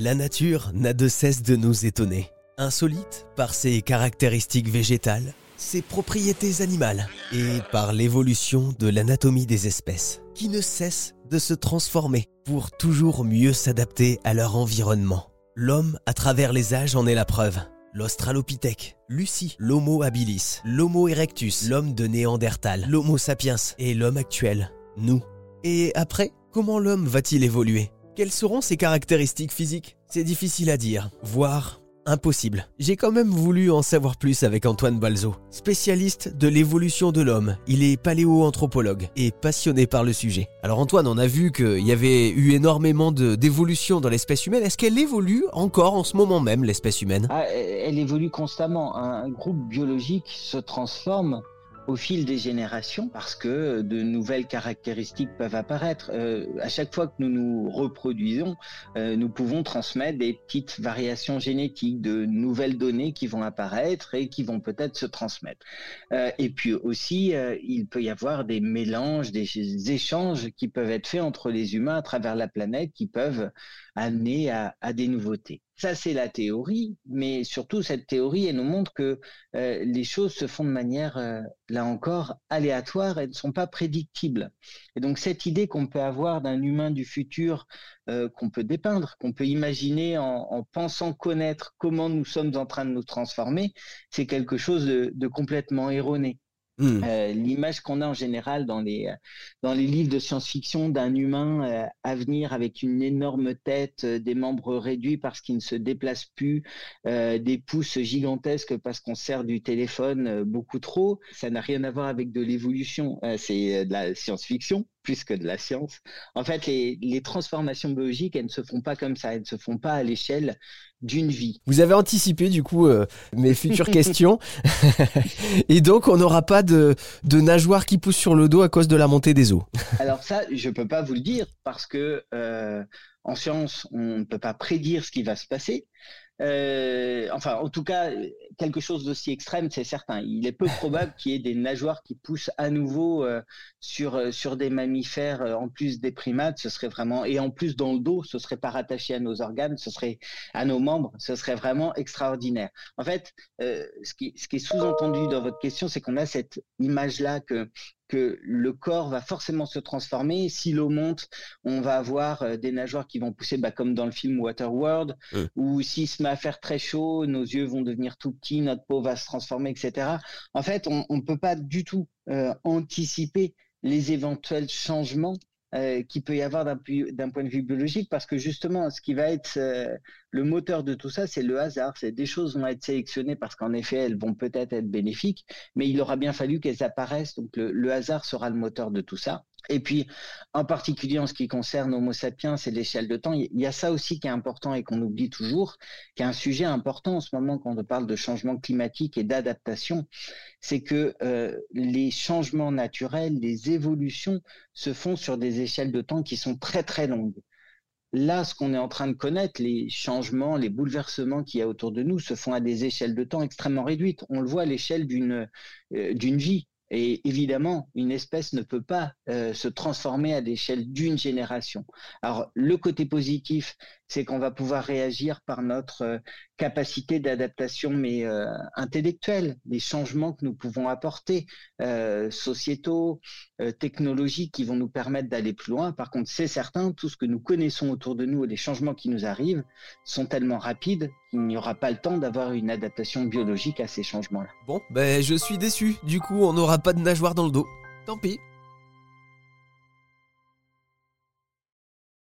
La nature n'a de cesse de nous étonner. Insolite par ses caractéristiques végétales, ses propriétés animales et par l'évolution de l'anatomie des espèces, qui ne cessent de se transformer pour toujours mieux s'adapter à leur environnement. L'homme, à travers les âges, en est la preuve. L'Australopithèque, Lucie, l'Homo habilis, l'Homo erectus, l'homme de Néandertal, l'Homo sapiens et l'homme actuel, nous. Et après, comment l'homme va-t-il évoluer? Quelles seront ses caractéristiques physiques? C'est difficile à dire, voire impossible. J'ai quand même voulu en savoir plus avec Antoine Balzo, spécialiste de l'évolution de l'homme. Il est paléoanthropologue et passionné par le sujet. Alors Antoine, on a vu qu'il y avait eu énormément d'évolution dans l'espèce humaine. Est-ce qu'elle évolue encore en ce moment même, l'espèce humaine? Ah, Elle évolue constamment. Un groupe biologique se transforme au fil des générations parce que de nouvelles caractéristiques peuvent apparaître. Euh, à chaque fois que nous nous reproduisons, euh, nous pouvons transmettre des petites variations génétiques, de nouvelles données qui vont apparaître et qui vont peut-être se transmettre. Euh, et puis aussi, il peut y avoir des mélanges, des échanges qui peuvent être faits entre les humains à travers la planète qui peuvent amener à, à des nouveautés. Ça, c'est la théorie, mais surtout, cette théorie, elle nous montre que euh, les choses se font de manière, euh, là encore, aléatoire et ne sont pas prédictibles. Et donc, cette idée qu'on peut avoir d'un humain du futur, euh, qu'on peut dépeindre, qu'on peut imaginer en, en, pensant connaître comment nous sommes en train de nous transformer, c'est quelque chose de complètement erroné. Hmm. Euh, l'image qu'on a en général dans les, dans les livres de science-fiction d'un humain euh, à venir avec une énorme tête, euh, des membres réduits parce qu'il ne se déplace plus, des pouces gigantesques parce qu'on sert du téléphone beaucoup trop, ça n'a rien à voir avec de l'évolution, c'est de la science-fiction plus que de la science. En fait, les, les, transformations biologiques, elles ne se font pas comme ça, elles ne se font pas à l'échelle d'une vie. Vous avez anticipé du coup euh, mes futures questions. Et donc, on n'aura pas de, de nageoires qui poussent sur le dos à cause de la montée des eaux. Alors ça, je ne peux pas vous le dire parce que euh, en science, on ne peut pas prédire ce qui va se passer. Euh, enfin, en tout cas, quelque chose d'aussi extrême, c'est certain. Il est peu probable qu'il y ait des nageoires qui poussent à nouveau euh, sur euh, sur des mammifères euh, en plus des primates. Ce serait vraiment et en plus dans le dos, ce serait pas rattaché à nos organes, ce serait à nos membres. Ce serait vraiment extraordinaire. En fait, ce qui ce qui est sous-entendu dans votre question, c'est qu'on a cette image là que que le corps va forcément se transformer. Si l'eau monte, on va avoir des nageoires qui vont pousser, bah, comme dans le film Waterworld, ou s'il se à faire très chaud, nos yeux vont devenir tout petits, notre peau va se transformer, etc. En fait, on ne peut pas du tout euh, anticiper les éventuels changements euh, qui peut y avoir d'un point de vue biologique, parce que justement, ce qui va être euh, le moteur de tout ça, c'est le hasard. C'est des choses vont être sélectionnées parce qu'en effet, elles vont peut-être être bénéfiques, mais il aura bien fallu qu'elles apparaissent. Donc le hasard sera le moteur de tout ça. Et puis, en particulier en ce qui concerne Homo sapiens et l'échelle de temps, il y a ça aussi qui est important et qu'on oublie toujours, qui est un sujet important en ce moment quand on parle de changement climatique et d'adaptation, c'est que euh, les changements naturels, les évolutions se font sur des échelles de temps qui sont très très longues. Là, ce qu'on est en train de connaître, les changements, les bouleversements qu'il y a autour de nous se font à des échelles de temps extrêmement réduites. On le voit à l'échelle d'une euh, d'une vie. Et évidemment, une espèce ne peut pas euh, se transformer à l'échelle d'une génération. Alors, le côté positif, c'est qu'on va pouvoir réagir par notre euh, capacité d'adaptation, mais euh, intellectuelle, les changements que nous pouvons apporter, euh, sociétaux, technologiques, qui vont nous permettre d'aller plus loin. Par contre, c'est certain, tout ce que nous connaissons autour de nous et les changements qui nous arrivent sont tellement rapides qu'il n'y aura pas le temps d'avoir une adaptation biologique à ces changements-là. Bon, ben je suis déçu. Du coup, on n'aura pas de nageoire dans le dos. Tant pis.